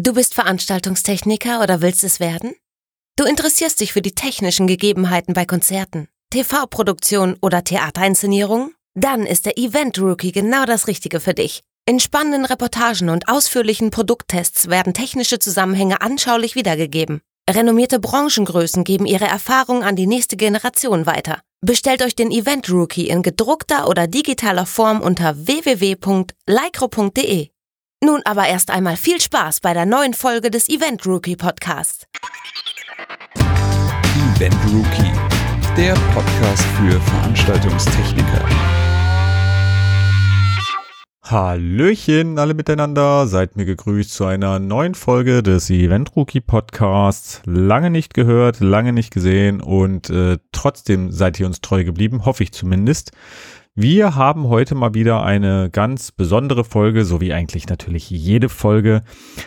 Du bist Veranstaltungstechniker oder willst es werden? Du interessierst dich für die technischen Gegebenheiten bei Konzerten, TV-Produktion oder Theaterinszenierungen? Dann ist der Event Rookie genau das Richtige für dich. In spannenden Reportagen und ausführlichen Produkttests werden technische Zusammenhänge anschaulich wiedergegeben. Renommierte Branchengrößen geben ihre Erfahrung an die nächste Generation weiter. Bestellt euch den Event Rookie in gedruckter oder digitaler Form unter www.lycro.de. Nun aber erst einmal viel Spaß bei der neuen Folge des Event Rookie Podcasts. Event Rookie, der Podcast für Veranstaltungstechniker. Hallöchen alle miteinander, seid mir gegrüßt zu einer neuen Folge des Event Rookie Podcasts. Lange nicht gehört, lange nicht gesehen und äh, trotzdem seid ihr uns treu geblieben, hoffe ich zumindest. Wir haben heute mal wieder eine ganz besondere Folge, so wie eigentlich natürlich jede Folge.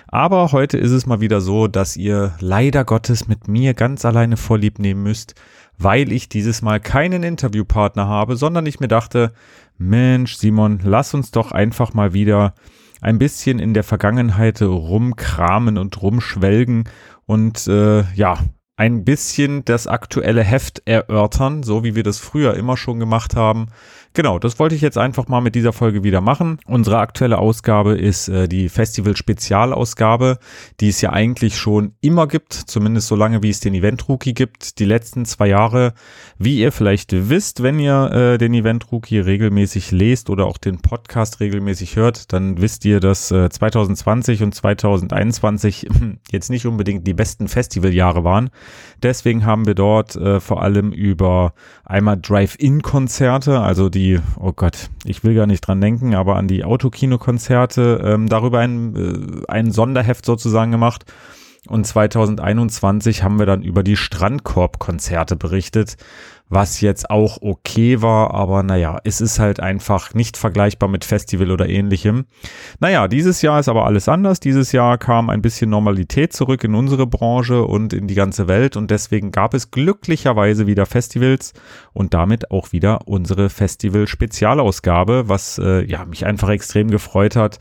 Aber heute ist es mal wieder so, dass ihr leider Gottes mit mir ganz alleine vorlieb nehmen müsst, weil ich dieses Mal keinen Interviewpartner habe, sondern ich mir dachte, Mensch, Simon, lass uns doch einfach mal wieder ein bisschen in der Vergangenheit rumkramen und rumschwelgen und äh, ja, ein bisschen das aktuelle Heft erörtern, so wie wir das früher immer schon gemacht haben. Genau, das wollte ich jetzt einfach mal mit dieser Folge wieder machen. Unsere aktuelle Ausgabe ist äh, die Festival-Spezialausgabe, die es ja eigentlich schon immer gibt, zumindest so lange wie es den Event Rookie gibt. Die letzten zwei Jahre, wie ihr vielleicht wisst, wenn ihr äh, den Event Rookie regelmäßig lest oder auch den Podcast regelmäßig hört, dann wisst ihr, dass äh, 2020 und 2021 jetzt nicht unbedingt die besten Festivaljahre waren. Deswegen haben wir dort äh, vor allem über einmal Drive-In-Konzerte, also die die, oh Gott, ich will gar nicht dran denken, aber an die Autokinokonzerte, ähm, darüber ein, äh, ein Sonderheft sozusagen gemacht. Und 2021 haben wir dann über die Strandkorb-Konzerte berichtet was jetzt auch okay war, aber naja, es ist halt einfach nicht vergleichbar mit Festival oder ähnlichem. Naja, dieses Jahr ist aber alles anders. Dieses Jahr kam ein bisschen Normalität zurück in unsere Branche und in die ganze Welt und deswegen gab es glücklicherweise wieder Festivals und damit auch wieder unsere Festival-Spezialausgabe, was äh, ja mich einfach extrem gefreut hat,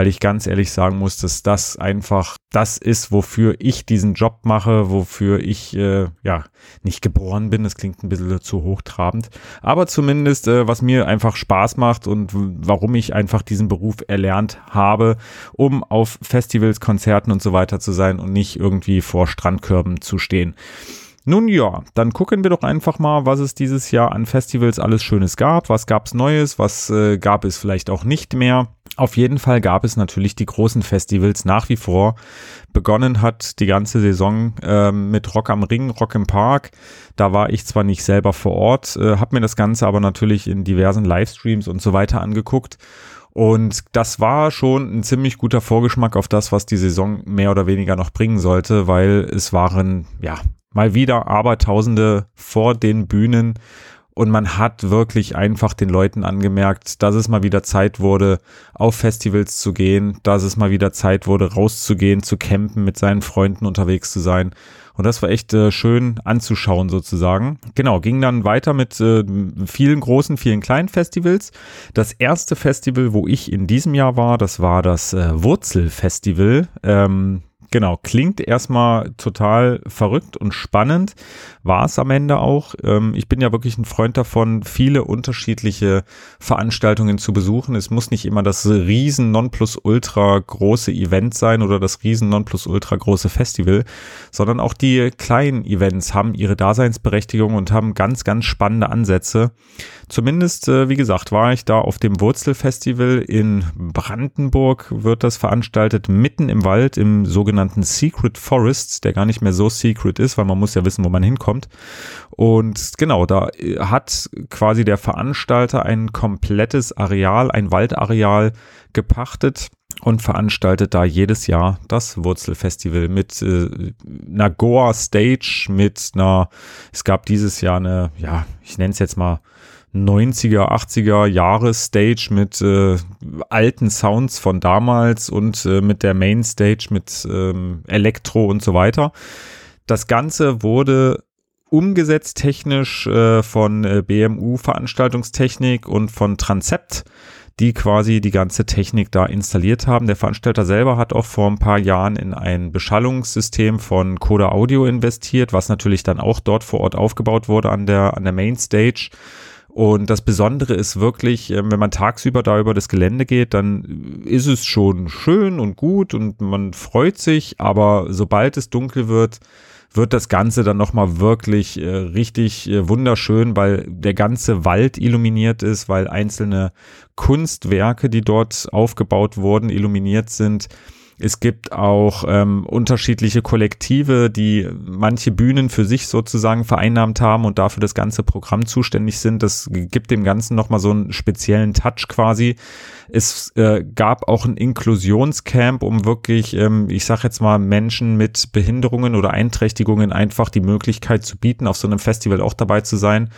weil ich ganz ehrlich sagen muss, dass das einfach das ist, wofür ich diesen Job mache, wofür ich äh, ja nicht geboren bin. Das klingt ein bisschen zu hochtrabend, aber zumindest äh, was mir einfach Spaß macht und warum ich einfach diesen Beruf erlernt habe, um auf Festivals, Konzerten und so weiter zu sein und nicht irgendwie vor Strandkörben zu stehen. Nun ja, dann gucken wir doch einfach mal, was es dieses Jahr an Festivals alles Schönes gab. Was gab's Neues? Was äh, gab es vielleicht auch nicht mehr? Auf jeden Fall gab es natürlich die großen Festivals nach wie vor. Begonnen hat die ganze Saison äh, mit Rock am Ring, Rock im Park. Da war ich zwar nicht selber vor Ort, äh, habe mir das Ganze aber natürlich in diversen Livestreams und so weiter angeguckt. Und das war schon ein ziemlich guter Vorgeschmack auf das, was die Saison mehr oder weniger noch bringen sollte, weil es waren, ja, mal wieder Abertausende vor den Bühnen und man hat wirklich einfach den Leuten angemerkt, dass es mal wieder Zeit wurde, auf Festivals zu gehen, dass es mal wieder Zeit wurde, rauszugehen, zu campen, mit seinen Freunden unterwegs zu sein. Und das war echt äh, schön anzuschauen sozusagen. Genau, ging dann weiter mit äh, vielen großen, vielen kleinen Festivals. Das erste Festival, wo ich in diesem Jahr war, das war das äh, Wurzelfestival. Ähm, Genau, klingt erstmal total verrückt und spannend, war es am Ende auch. Ähm, ich bin ja wirklich ein Freund davon, viele unterschiedliche Veranstaltungen zu besuchen. Es muss nicht immer das riesen Nonplusultra große Event sein oder das riesen Nonplusultra große Festival, sondern auch die kleinen Events haben ihre Daseinsberechtigung und haben ganz, ganz spannende Ansätze. Zumindest, äh, wie gesagt, war ich da auf dem Wurzelfestival in Brandenburg, wird das veranstaltet, mitten im Wald, im sogenannten Secret Forest, der gar nicht mehr so secret ist, weil man muss ja wissen, wo man hinkommt. Und genau, da äh, hat quasi der Veranstalter ein komplettes Areal, ein Waldareal gepachtet und veranstaltet da jedes Jahr das Wurzelfestival mit äh, einer Goa Stage, mit einer, es gab dieses Jahr eine, ja, ich nenne es jetzt mal 90er, 80er Jahre Stage mit äh, alten Sounds von damals und äh, mit der Main Stage mit ähm, Elektro und so weiter. Das Ganze wurde umgesetzt technisch äh, von äh, BMU Veranstaltungstechnik und von Transept die quasi die ganze Technik da installiert haben. Der Veranstalter selber hat auch vor ein paar Jahren in ein Beschallungssystem von Coda Audio investiert, was natürlich dann auch dort vor Ort aufgebaut wurde an der, an der Mainstage. Und das Besondere ist wirklich, ähm, wenn man tagsüber da über das Gelände geht, dann ist es schon schön und gut und man freut sich, aber sobald es dunkel wird, wird das Ganze dann nochmal wirklich äh, richtig äh, wunderschön, weil der ganze Wald illuminiert ist, weil einzelne Kunstwerke, die dort aufgebaut wurden, illuminiert sind. Es gibt auch ähm, unterschiedliche Kollektive, die manche Bühnen für sich sozusagen vereinnahmt haben und dafür das ganze Programm zuständig sind. Das gibt dem Ganzen nochmal so einen speziellen Touch quasi. Es äh, gab auch ein Inklusionscamp, um wirklich, ähm, ich sag jetzt mal, Menschen mit Behinderungen oder Einträchtigungen einfach die Möglichkeit zu bieten, auf so einem Festival auch dabei zu sein.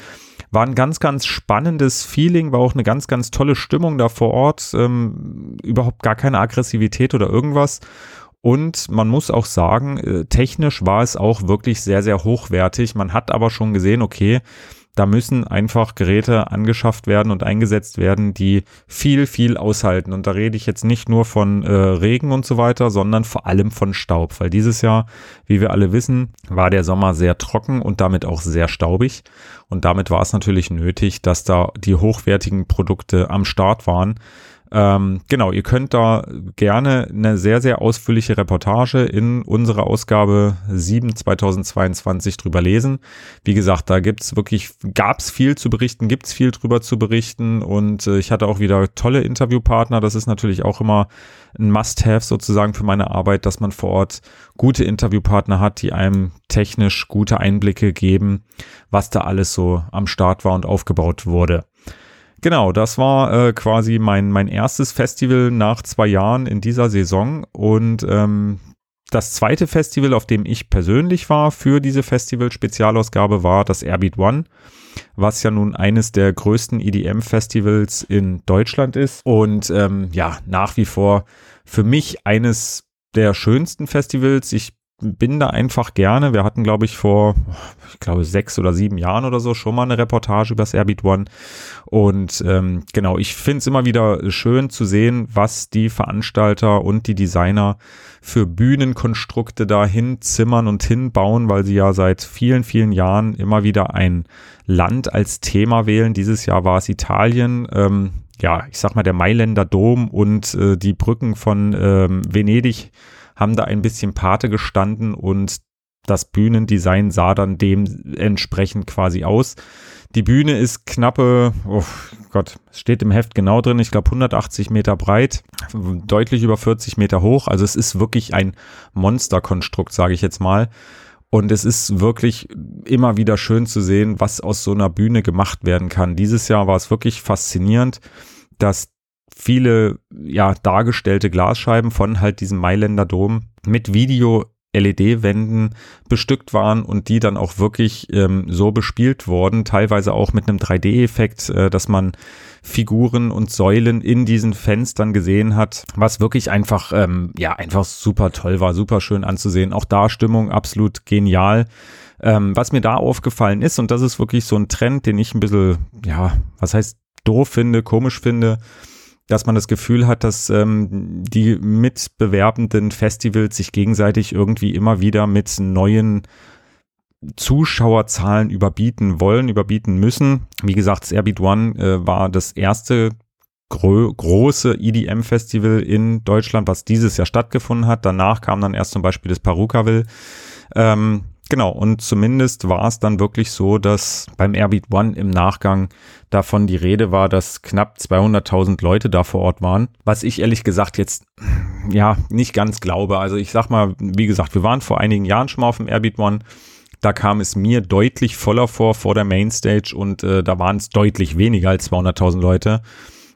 War ein ganz, ganz spannendes Feeling, war auch eine ganz, ganz tolle Stimmung da vor Ort. Ähm, überhaupt gar keine Aggressivität oder irgendwas. Und man muss auch sagen, äh, technisch war es auch wirklich sehr, sehr hochwertig. Man hat aber schon gesehen, okay, da müssen einfach Geräte angeschafft werden und eingesetzt werden, die viel, viel aushalten. Und da rede ich jetzt nicht nur von äh, Regen und so weiter, sondern vor allem von Staub. Weil dieses Jahr, wie wir alle wissen, war der Sommer sehr trocken und damit auch sehr staubig. Und damit war es natürlich nötig, dass da die hochwertigen Produkte am Start waren ähm, genau, ihr könnt da gerne eine sehr, sehr ausführliche Reportage in unserer Ausgabe 7 2022 drüber lesen. Wie gesagt, da gibt's wirklich, gab's viel zu berichten, gibt's viel drüber zu berichten und äh, ich hatte auch wieder tolle Interviewpartner. Das ist natürlich auch immer ein Must-Have sozusagen für meine Arbeit, dass man vor Ort gute Interviewpartner hat, die einem technisch gute Einblicke geben, was da alles so am Start war und aufgebaut wurde. Genau, das war äh, quasi mein, mein erstes Festival nach zwei Jahren in dieser Saison und ähm, das zweite Festival, auf dem ich persönlich war für diese Festival-Spezialausgabe, war das Airbeat One, was ja nun eines der größten EDM-Festivals in Deutschland ist und ähm, ja, nach wie vor für mich eines der schönsten Festivals. Ich bin da einfach gerne. Wir hatten, glaube ich, vor, ich glaube, sechs oder sieben Jahren oder so schon mal eine Reportage über das Airbeat One. Und ähm, genau, ich finde es immer wieder schön zu sehen, was die Veranstalter und die Designer für Bühnenkonstrukte da hinzimmern und hinbauen, weil sie ja seit vielen, vielen Jahren immer wieder ein Land als Thema wählen. Dieses Jahr war es Italien. Ähm, ja, ich sag mal, der Mailänder Dom und äh, die Brücken von ähm, Venedig haben da ein bisschen Pate gestanden und das Bühnendesign sah dann dementsprechend quasi aus. Die Bühne ist knappe, oh Gott, es steht im Heft genau drin, ich glaube 180 Meter breit, deutlich über 40 Meter hoch. Also es ist wirklich ein Monsterkonstrukt, sage ich jetzt mal. Und es ist wirklich immer wieder schön zu sehen, was aus so einer Bühne gemacht werden kann. Dieses Jahr war es wirklich faszinierend, dass viele ja dargestellte Glasscheiben von halt diesem Mailänder Dom mit Video LED-Wänden bestückt waren und die dann auch wirklich ähm, so bespielt wurden, teilweise auch mit einem 3D-Effekt, äh, dass man Figuren und Säulen in diesen Fenstern gesehen hat, was wirklich einfach, ähm, ja, einfach super toll war, super schön anzusehen. Auch da Stimmung absolut genial. Ähm, was mir da aufgefallen ist, und das ist wirklich so ein Trend, den ich ein bisschen, ja, was heißt doof finde, komisch finde, dass man das Gefühl hat, dass ähm, die mitbewerbenden Festivals sich gegenseitig irgendwie immer wieder mit neuen Zuschauerzahlen überbieten wollen, überbieten müssen. Wie gesagt, das Airbeat One äh, war das erste gro große EDM-Festival in Deutschland, was dieses Jahr stattgefunden hat. Danach kam dann erst zum Beispiel das Parukaville. Ähm, Genau, und zumindest war es dann wirklich so, dass beim Airbeat One im Nachgang davon die Rede war, dass knapp 200.000 Leute da vor Ort waren. Was ich ehrlich gesagt jetzt, ja, nicht ganz glaube. Also ich sag mal, wie gesagt, wir waren vor einigen Jahren schon mal auf dem Airbeat One. Da kam es mir deutlich voller vor, vor der Mainstage und äh, da waren es deutlich weniger als 200.000 Leute.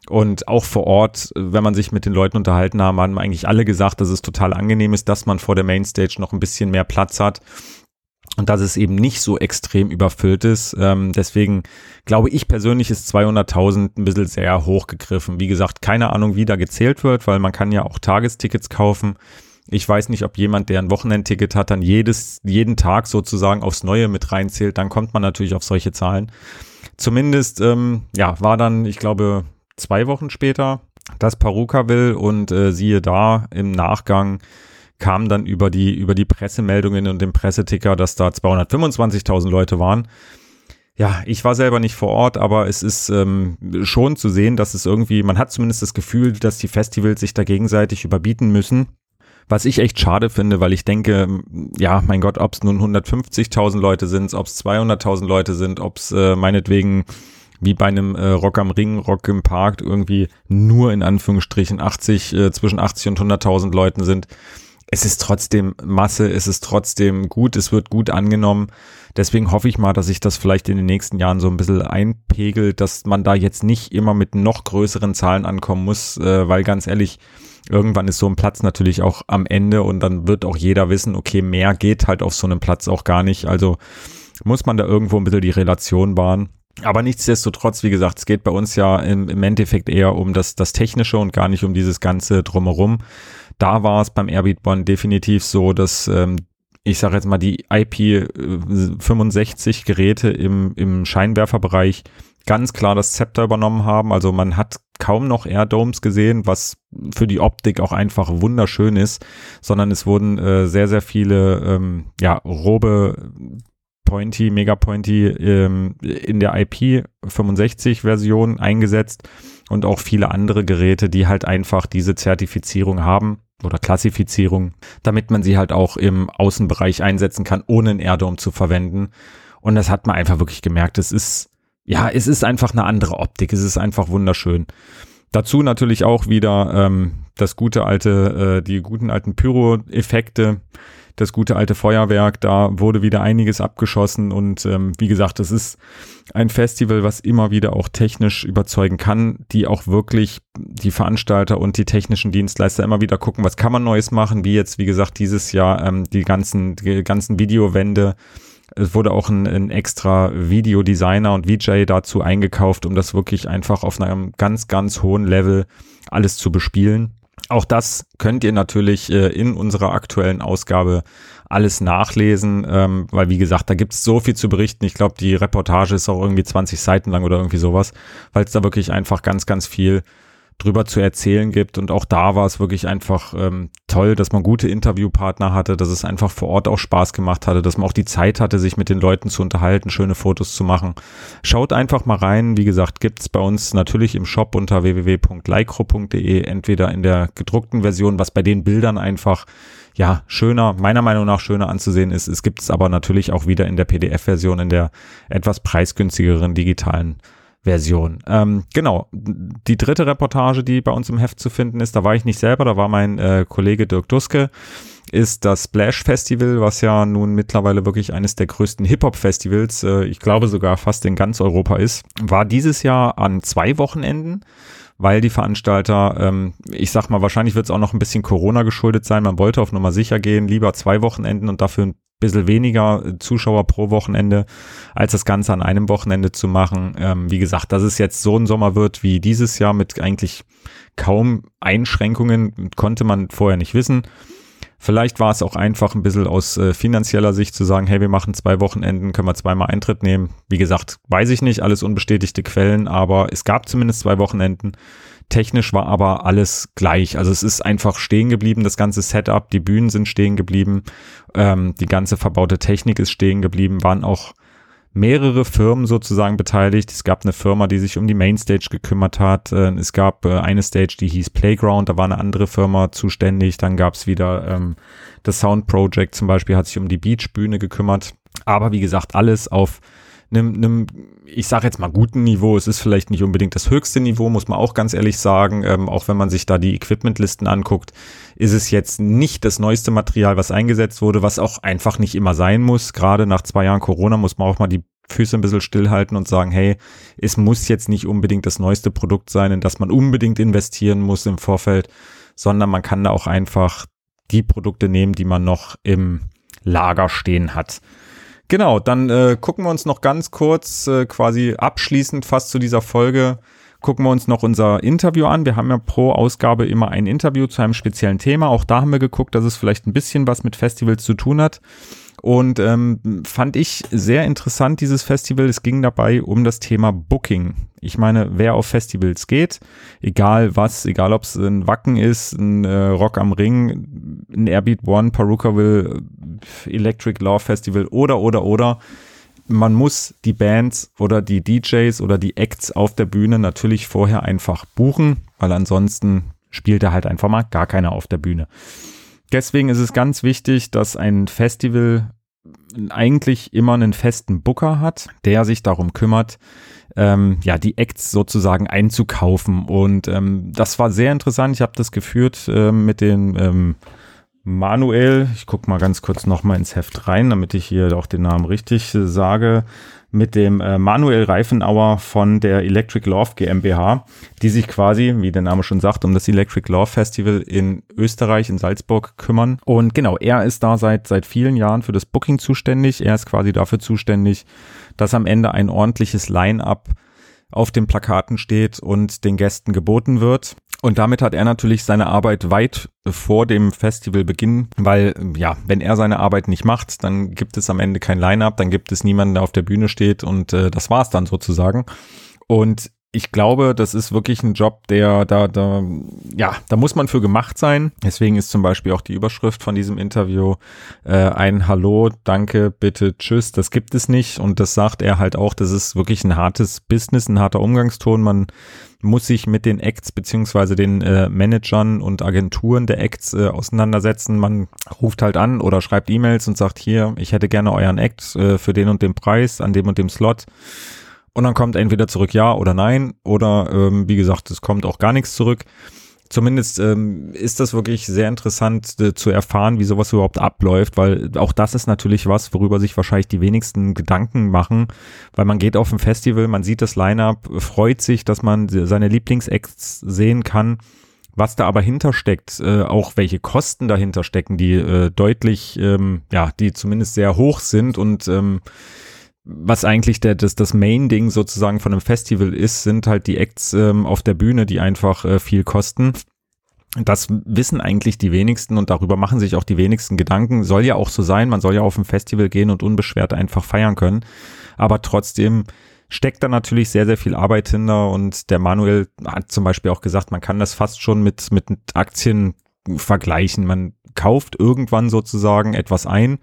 Und auch vor Ort, wenn man sich mit den Leuten unterhalten haben, haben eigentlich alle gesagt, dass es total angenehm ist, dass man vor der Mainstage noch ein bisschen mehr Platz hat und dass es eben nicht so extrem überfüllt ist. Ähm, deswegen glaube ich persönlich ist 200.000 ein bisschen sehr hochgegriffen. Wie gesagt, keine Ahnung, wie da gezählt wird, weil man kann ja auch Tagestickets kaufen. Ich weiß nicht, ob jemand, der ein Wochenendticket hat, dann jedes, jeden Tag sozusagen aufs Neue mit reinzählt. Dann kommt man natürlich auf solche Zahlen. Zumindest, ähm, ja, war dann, ich glaube, zwei Wochen später, dass Paruka will und äh, siehe da im Nachgang kam dann über die, über die Pressemeldungen und den Presseticker, dass da 225.000 Leute waren. Ja, ich war selber nicht vor Ort, aber es ist ähm, schon zu sehen, dass es irgendwie, man hat zumindest das Gefühl, dass die Festivals sich da gegenseitig überbieten müssen. Was ich echt schade finde, weil ich denke, ja, mein Gott, ob es nun 150.000 Leute sind, ob es 200.000 Leute sind, ob es äh, meinetwegen wie bei einem äh, Rock am Ring, Rock im Park irgendwie nur in Anführungsstrichen 80, äh, zwischen 80 und 100.000 Leuten sind es ist trotzdem Masse, es ist trotzdem gut, es wird gut angenommen. Deswegen hoffe ich mal, dass sich das vielleicht in den nächsten Jahren so ein bisschen einpegelt, dass man da jetzt nicht immer mit noch größeren Zahlen ankommen muss, äh, weil ganz ehrlich, irgendwann ist so ein Platz natürlich auch am Ende und dann wird auch jeder wissen, okay, mehr geht halt auf so einem Platz auch gar nicht. Also muss man da irgendwo ein bisschen die Relation wahren. Aber nichtsdestotrotz, wie gesagt, es geht bei uns ja im, im Endeffekt eher um das, das Technische und gar nicht um dieses ganze Drumherum. Da war es beim Airbeat One definitiv so, dass ähm, ich sage jetzt mal die IP65 äh, Geräte im, im Scheinwerferbereich ganz klar das Zepter übernommen haben. Also man hat kaum noch Airdomes gesehen, was für die Optik auch einfach wunderschön ist, sondern es wurden äh, sehr, sehr viele ähm, ja, robe Pointy, Mega Pointy ähm, in der IP65 Version eingesetzt und auch viele andere Geräte, die halt einfach diese Zertifizierung haben oder Klassifizierung, damit man sie halt auch im Außenbereich einsetzen kann, ohne einen Airdome zu verwenden. Und das hat man einfach wirklich gemerkt. Es ist, ja, es ist einfach eine andere Optik. Es ist einfach wunderschön. Dazu natürlich auch wieder ähm, das gute alte, äh, die guten alten Pyro-Effekte das gute alte Feuerwerk, da wurde wieder einiges abgeschossen und ähm, wie gesagt, es ist ein Festival, was immer wieder auch technisch überzeugen kann, die auch wirklich die Veranstalter und die technischen Dienstleister immer wieder gucken, was kann man Neues machen, wie jetzt, wie gesagt, dieses Jahr ähm, die ganzen, die ganzen Videowände. Es wurde auch ein, ein extra Videodesigner und VJ dazu eingekauft, um das wirklich einfach auf einem ganz, ganz hohen Level alles zu bespielen. Auch das könnt ihr natürlich äh, in unserer aktuellen Ausgabe alles nachlesen, ähm, weil wie gesagt, da gibt es so viel zu berichten. Ich glaube, die Reportage ist auch irgendwie 20 Seiten lang oder irgendwie sowas, weil es da wirklich einfach ganz, ganz viel drüber zu erzählen gibt. Und auch da war es wirklich einfach ähm, toll, dass man gute Interviewpartner hatte, dass es einfach vor Ort auch Spaß gemacht hatte, dass man auch die Zeit hatte, sich mit den Leuten zu unterhalten, schöne Fotos zu machen. Schaut einfach mal rein. Wie gesagt, gibt's bei uns natürlich im Shop unter www.lycro.de, entweder in der gedruckten Version, was bei den Bildern einfach ja, schöner, meiner Meinung nach schöner anzusehen ist. Es gibt es aber natürlich auch wieder in der PDF-Version, in der etwas preisgünstigeren digitalen Version. Ähm, genau, die dritte Reportage, die bei uns im Heft zu finden ist, da war ich nicht selber, da war mein äh, Kollege Dirk Duske, ist das Splash Festival, was ja nun mittlerweile wirklich eines der größten Hip-Hop-Festivals, äh, ich glaube sogar fast in ganz Europa ist, war dieses Jahr an zwei Wochenenden weil die Veranstalter, ähm, ich sag mal, wahrscheinlich wird es auch noch ein bisschen Corona geschuldet sein. Man wollte auf Nummer sicher gehen, lieber zwei Wochenenden und dafür ein bisschen weniger Zuschauer pro Wochenende, als das Ganze an einem Wochenende zu machen. Ähm, wie gesagt, dass es jetzt so ein Sommer wird wie dieses Jahr mit eigentlich kaum Einschränkungen, konnte man vorher nicht wissen. Vielleicht war es auch einfach ein bisschen aus äh, finanzieller Sicht zu sagen, hey, wir machen zwei Wochenenden, können wir zweimal Eintritt nehmen. Wie gesagt, weiß ich nicht, alles unbestätigte Quellen, aber es gab zumindest zwei Wochenenden. Technisch war aber alles gleich. Also es ist einfach stehen geblieben, das ganze Setup, die Bühnen sind stehen geblieben, ähm, die ganze verbaute Technik ist stehen geblieben, waren auch mehrere Firmen sozusagen beteiligt. Es gab eine Firma, die sich um die Mainstage gekümmert hat. Äh, es gab äh, eine Stage, die hieß Playground, da war eine andere Firma zuständig. Dann gab es wieder ähm, das Sound Project zum Beispiel, hat sich um die Beachbühne gekümmert. Aber wie gesagt, alles auf einem, einem ich sage jetzt mal guten Niveau. Es ist vielleicht nicht unbedingt das höchste Niveau, muss man auch ganz ehrlich sagen. Ähm, auch wenn man sich da die Equipmentlisten anguckt, ist es jetzt nicht das neueste Material, was eingesetzt wurde, was auch einfach nicht immer sein muss. Gerade nach zwei Jahren Corona muss man auch mal die Füße ein bisschen stillhalten und sagen, hey, es muss jetzt nicht unbedingt das neueste Produkt sein, in das man unbedingt investieren muss im Vorfeld, sondern man kann da auch einfach die Produkte nehmen, die man noch im Lager stehen hat. Genau, dann äh, gucken wir uns noch ganz kurz, äh, quasi abschließend fast zu dieser Folge, gucken wir uns noch unser Interview an. Wir haben ja pro Ausgabe immer ein Interview zu einem speziellen Thema. Auch da haben wir geguckt, dass es vielleicht ein bisschen was mit Festivals zu tun hat. Und ähm, fand ich sehr interessant, dieses Festival. Es ging dabei um das Thema Booking. Ich meine, wer auf Festivals geht, egal was, egal ob es ein Wacken ist, ein äh, Rock am Ring, ein Airbeat One, Perukaville, Electric Love Festival oder, oder, oder, man muss die Bands oder die DJs oder die Acts auf der Bühne natürlich vorher einfach buchen, weil ansonsten spielt er halt einfach mal gar keiner auf der Bühne. Deswegen ist es ganz wichtig, dass ein Festival eigentlich immer einen festen Booker hat, der sich darum kümmert, ähm, ja, die Acts sozusagen einzukaufen. Und ähm, das war sehr interessant. Ich habe das geführt äh, mit den ähm, Manuel, ich gucke mal ganz kurz nochmal ins Heft rein, damit ich hier auch den Namen richtig äh, sage, mit dem äh, Manuel Reifenauer von der Electric Love GmbH, die sich quasi, wie der Name schon sagt, um das Electric Love Festival in Österreich, in Salzburg kümmern. Und genau, er ist da seit, seit vielen Jahren für das Booking zuständig. Er ist quasi dafür zuständig, dass am Ende ein ordentliches Line-up auf den Plakaten steht und den Gästen geboten wird. Und damit hat er natürlich seine Arbeit weit vor dem Festivalbeginn, weil ja, wenn er seine Arbeit nicht macht, dann gibt es am Ende kein Line-up, dann gibt es niemanden, der auf der Bühne steht und äh, das war's dann sozusagen. Und ich glaube, das ist wirklich ein Job, der da, da, ja, da muss man für gemacht sein. Deswegen ist zum Beispiel auch die Überschrift von diesem Interview äh, ein Hallo, danke, bitte, tschüss. Das gibt es nicht. Und das sagt er halt auch, das ist wirklich ein hartes Business, ein harter Umgangston. Man muss sich mit den Acts beziehungsweise den äh, Managern und Agenturen der Acts äh, auseinandersetzen. Man ruft halt an oder schreibt E-Mails und sagt hier, ich hätte gerne euren Act äh, für den und den Preis an dem und dem Slot. Und dann kommt entweder zurück ja oder nein oder ähm, wie gesagt, es kommt auch gar nichts zurück. Zumindest ähm, ist das wirklich sehr interessant äh, zu erfahren, wie sowas überhaupt abläuft, weil auch das ist natürlich was, worüber sich wahrscheinlich die wenigsten Gedanken machen, weil man geht auf ein Festival, man sieht das Line-up, freut sich, dass man seine Lieblingsacts sehen kann. Was da aber hintersteckt, äh, auch welche Kosten dahinter stecken, die äh, deutlich, ähm, ja, die zumindest sehr hoch sind und ähm, was eigentlich der, das, das Main-Ding sozusagen von einem Festival ist, sind halt die Acts ähm, auf der Bühne, die einfach äh, viel kosten. Das wissen eigentlich die wenigsten und darüber machen sich auch die wenigsten Gedanken. Soll ja auch so sein, man soll ja auf ein Festival gehen und unbeschwert einfach feiern können. Aber trotzdem steckt da natürlich sehr, sehr viel Arbeit hinter und der Manuel hat zum Beispiel auch gesagt, man kann das fast schon mit, mit Aktien vergleichen. Man kauft irgendwann sozusagen etwas ein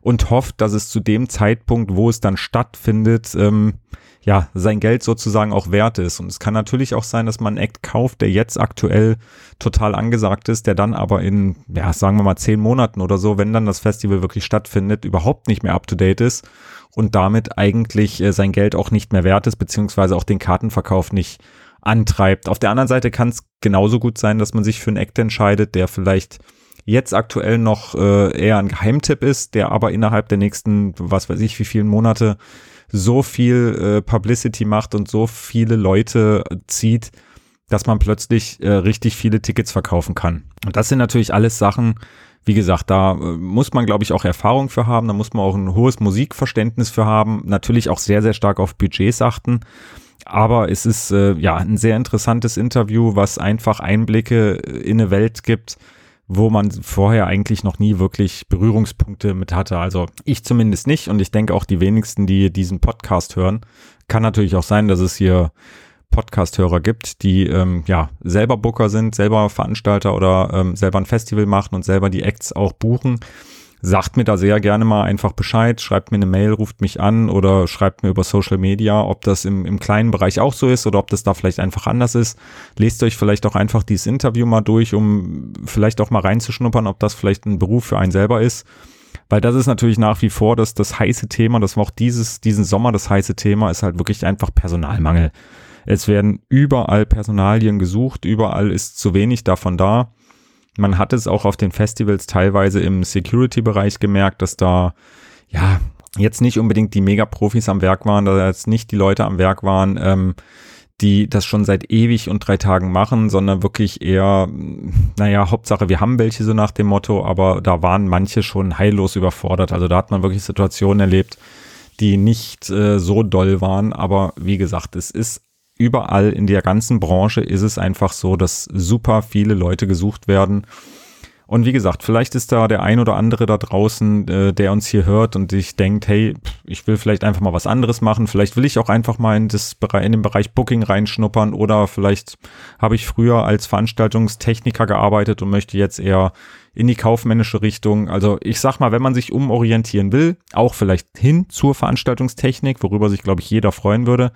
und hofft, dass es zu dem Zeitpunkt, wo es dann stattfindet, ähm, ja, sein Geld sozusagen auch wert ist. Und es kann natürlich auch sein, dass man einen Act kauft, der jetzt aktuell total angesagt ist, der dann aber in, ja, sagen wir mal zehn Monaten oder so, wenn dann das Festival wirklich stattfindet, überhaupt nicht mehr up to date ist und damit eigentlich äh, sein Geld auch nicht mehr wert ist, beziehungsweise auch den Kartenverkauf nicht antreibt. Auf der anderen Seite kann es genauso gut sein, dass man sich für einen Act entscheidet, der vielleicht jetzt aktuell noch äh, eher ein Geheimtipp ist, der aber innerhalb der nächsten, was weiß ich, wie vielen Monate so viel äh, Publicity macht und so viele Leute zieht, dass man plötzlich äh, richtig viele Tickets verkaufen kann. Und das sind natürlich alles Sachen, wie gesagt, da äh, muss man, glaube ich, auch Erfahrung für haben, da muss man auch ein hohes Musikverständnis für haben, natürlich auch sehr, sehr stark auf Budgets achten. Aber es ist äh, ja ein sehr interessantes Interview, was einfach Einblicke in eine Welt gibt, wo man vorher eigentlich noch nie wirklich Berührungspunkte mit hatte. Also ich zumindest nicht und ich denke auch die wenigsten, die diesen Podcast hören. Kann natürlich auch sein, dass es hier Podcast-Hörer gibt, die ähm, ja selber Booker sind, selber Veranstalter oder ähm, selber ein Festival machen und selber die Acts auch buchen sagt mir da sehr gerne mal einfach Bescheid, schreibt mir eine Mail, ruft mich an oder schreibt mir über Social Media, ob das im, im kleinen Bereich auch so ist oder ob das da vielleicht einfach anders ist. Lest euch vielleicht auch einfach dieses Interview mal durch, um vielleicht auch mal reinzuschnuppern, ob das vielleicht ein Beruf für einen selber ist. Weil das ist natürlich nach wie vor das, das heiße Thema, das war auch dieses, diesen Sommer das heiße Thema, ist halt wirklich einfach Personalmangel. Es werden überall Personalien gesucht, überall ist zu wenig davon da. Man hat es auch auf den Festivals teilweise im Security-Bereich gemerkt, dass da, ja, jetzt nicht unbedingt die Mega-Profis am Werk waren, dass jetzt nicht die Leute am Werk waren, ähm, die das schon seit ewig und drei Tagen machen, sondern wirklich eher, naja, Hauptsache, wir haben welche so nach dem Motto, aber da waren manche schon heillos überfordert. Also da hat man wirklich Situationen erlebt, die nicht äh, so doll waren. Aber wie gesagt, es ist überall in der ganzen Branche ist es einfach so, dass super viele Leute gesucht werden. Und wie gesagt, vielleicht ist da der ein oder andere da draußen, äh, der uns hier hört und sich denkt, hey, ich will vielleicht einfach mal was anderes machen. Vielleicht will ich auch einfach mal in, das, in den Bereich Booking reinschnuppern oder vielleicht habe ich früher als Veranstaltungstechniker gearbeitet und möchte jetzt eher in die kaufmännische Richtung. Also ich sag mal, wenn man sich umorientieren will, auch vielleicht hin zur Veranstaltungstechnik, worüber sich, glaube ich, jeder freuen würde,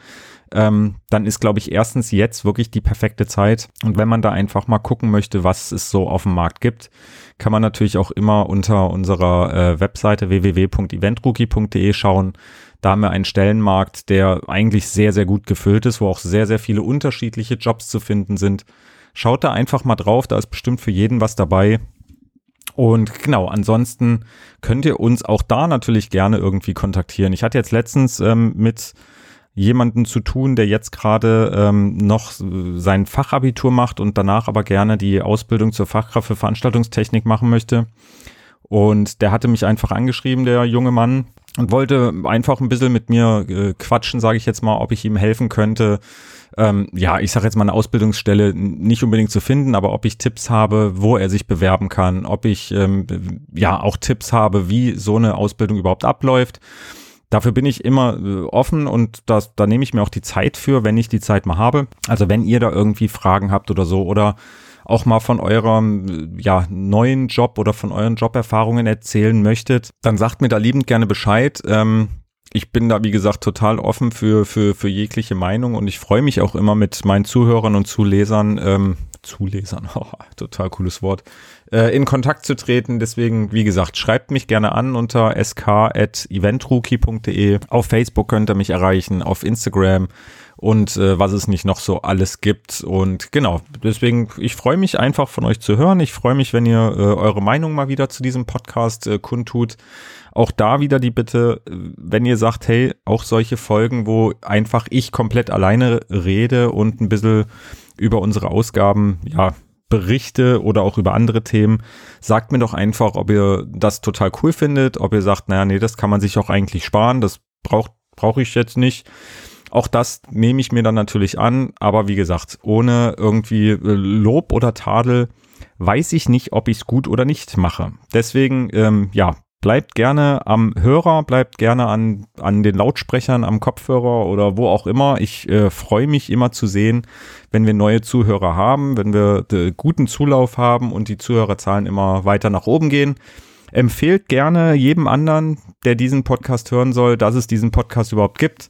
ähm, dann ist, glaube ich, erstens jetzt wirklich die perfekte Zeit. Und wenn man da einfach mal gucken möchte, was es so auf dem Markt gibt, kann man natürlich auch immer unter unserer äh, Webseite www.eventrookie.de schauen. Da haben wir einen Stellenmarkt, der eigentlich sehr, sehr gut gefüllt ist, wo auch sehr, sehr viele unterschiedliche Jobs zu finden sind. Schaut da einfach mal drauf, da ist bestimmt für jeden was dabei. Und genau, ansonsten könnt ihr uns auch da natürlich gerne irgendwie kontaktieren. Ich hatte jetzt letztens ähm, mit jemanden zu tun, der jetzt gerade ähm, noch sein Fachabitur macht und danach aber gerne die Ausbildung zur Fachkraft für Veranstaltungstechnik machen möchte. Und der hatte mich einfach angeschrieben, der junge Mann, und wollte einfach ein bisschen mit mir äh, quatschen, sage ich jetzt mal, ob ich ihm helfen könnte. Ähm, ja, ich sage jetzt mal eine Ausbildungsstelle nicht unbedingt zu finden, aber ob ich Tipps habe, wo er sich bewerben kann, ob ich ähm, ja auch Tipps habe, wie so eine Ausbildung überhaupt abläuft. Dafür bin ich immer äh, offen und das, da nehme ich mir auch die Zeit für, wenn ich die Zeit mal habe. Also wenn ihr da irgendwie Fragen habt oder so oder auch mal von eurem ja, neuen Job oder von euren Joberfahrungen erzählen möchtet, dann sagt mir da liebend gerne Bescheid. Ähm, ich bin da, wie gesagt, total offen für, für, für jegliche Meinung und ich freue mich auch immer mit meinen Zuhörern und Zulesern, ähm, Zulesern, oh, total cooles Wort, äh, in Kontakt zu treten. Deswegen, wie gesagt, schreibt mich gerne an unter sk.eventrookie.de. Auf Facebook könnt ihr mich erreichen, auf Instagram und äh, was es nicht noch so alles gibt. Und genau, deswegen, ich freue mich einfach von euch zu hören. Ich freue mich, wenn ihr äh, eure Meinung mal wieder zu diesem Podcast äh, kundtut. Auch da wieder die Bitte, wenn ihr sagt, hey, auch solche Folgen, wo einfach ich komplett alleine rede und ein bisschen über unsere Ausgaben, ja, berichte oder auch über andere Themen, sagt mir doch einfach, ob ihr das total cool findet, ob ihr sagt, naja, nee, das kann man sich auch eigentlich sparen, das braucht brauche ich jetzt nicht. Auch das nehme ich mir dann natürlich an, aber wie gesagt, ohne irgendwie äh, Lob oder Tadel weiß ich nicht, ob ich es gut oder nicht mache. Deswegen, ähm, ja, bleibt gerne am Hörer, bleibt gerne an, an den Lautsprechern, am Kopfhörer oder wo auch immer. Ich äh, freue mich immer zu sehen, wenn wir neue Zuhörer haben, wenn wir äh, guten Zulauf haben und die Zuhörerzahlen immer weiter nach oben gehen. Empfehlt gerne jedem anderen, der diesen Podcast hören soll, dass es diesen Podcast überhaupt gibt.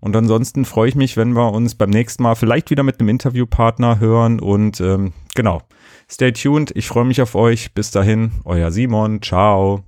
Und ansonsten freue ich mich, wenn wir uns beim nächsten Mal vielleicht wieder mit einem Interviewpartner hören. Und ähm, genau, stay tuned. Ich freue mich auf euch. Bis dahin, euer Simon. Ciao.